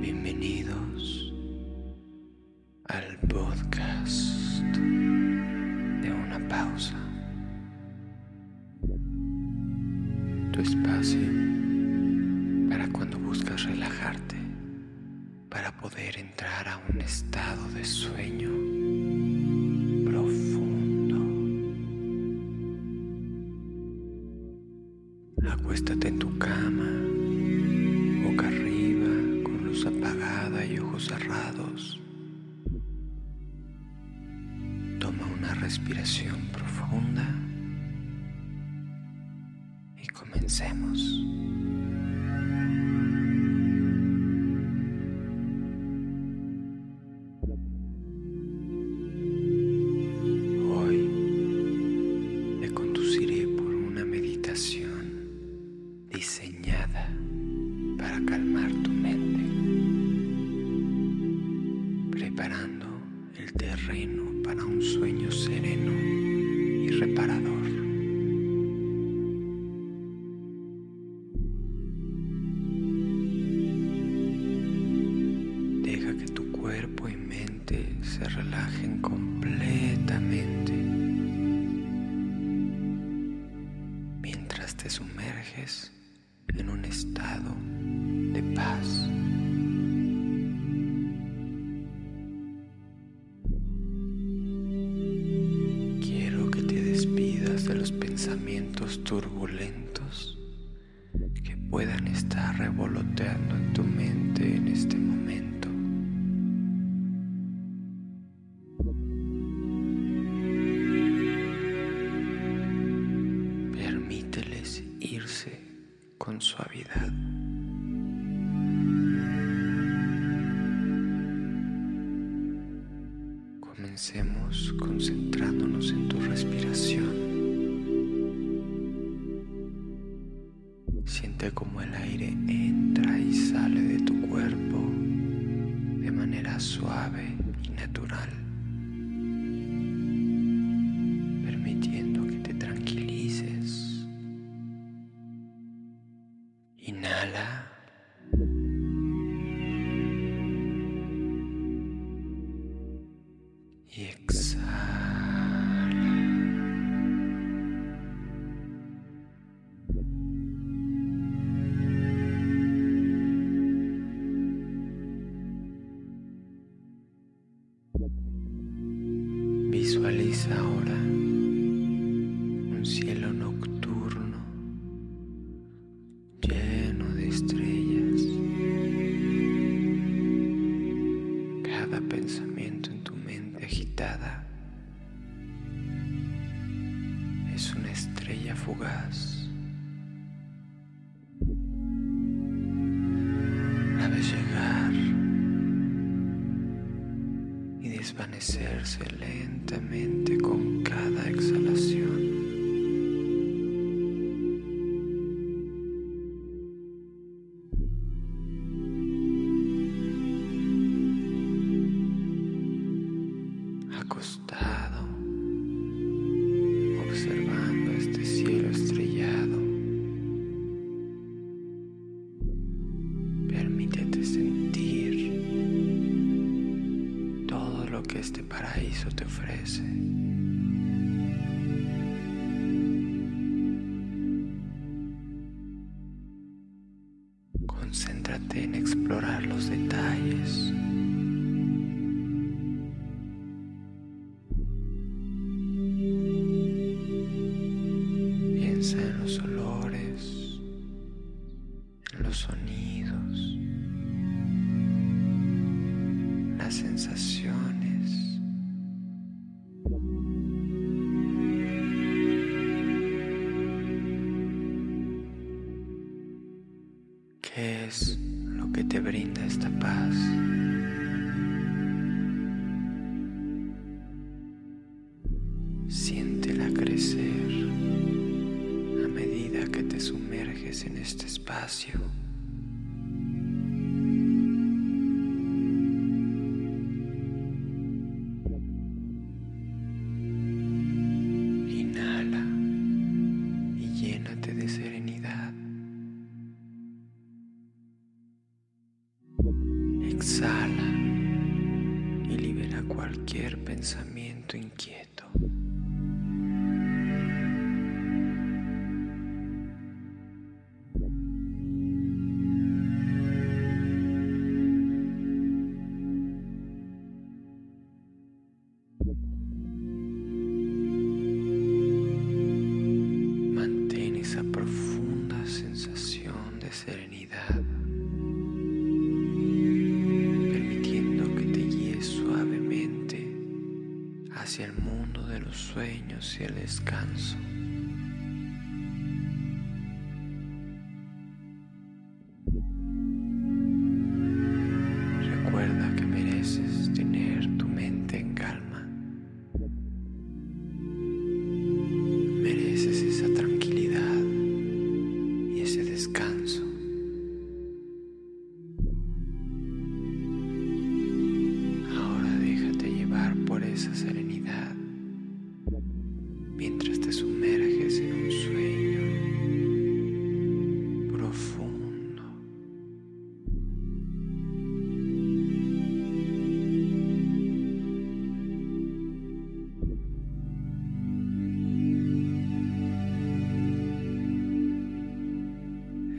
Bienvenidos al podcast de una pausa. Tu espacio para cuando buscas relajarte, para poder entrar a un estado de sueño profundo. Acuéstate en tu cama, apagada y ojos cerrados. Toma una respiración profunda y comencemos. Para un sueño sereno y reparador. Deja que tu cuerpo y mente se relajen completamente mientras te sumerges en un estado de paz. Turbulentos que puedan estar revoloteando en tu mente en este momento. Permíteles irse con suavidad. Comencemos concentrándonos en tu respiración. Siente como el aire entra y sale de tu cuerpo de manera suave y natural, permitiendo que te tranquilices. Inhala. Ahora un cielo nocturno lleno de estrellas. Cada pensamiento en tu mente agitada es una estrella fugaz. La ves llegar desvanecerse lentamente Observando este cielo estrellado, permítete sentir todo lo que este paraíso te ofrece. Las sensaciones. ¿Qué es lo que te brinda esta paz? Siéntela crecer a medida que te sumerges en este espacio. Exhala y libera cualquier pensamiento inquieto. Mantén esa profunda sueños y el descanso. mientras te sumerges en un sueño profundo.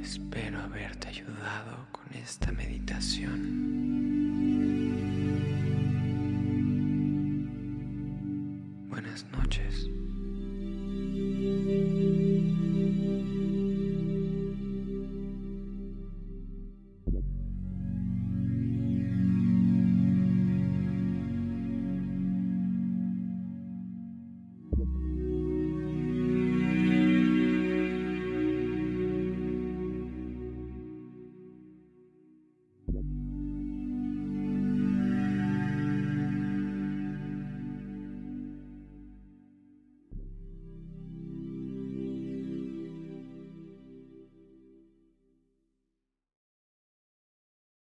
Espero haberte ayudado con esta meditación. Buenas noches.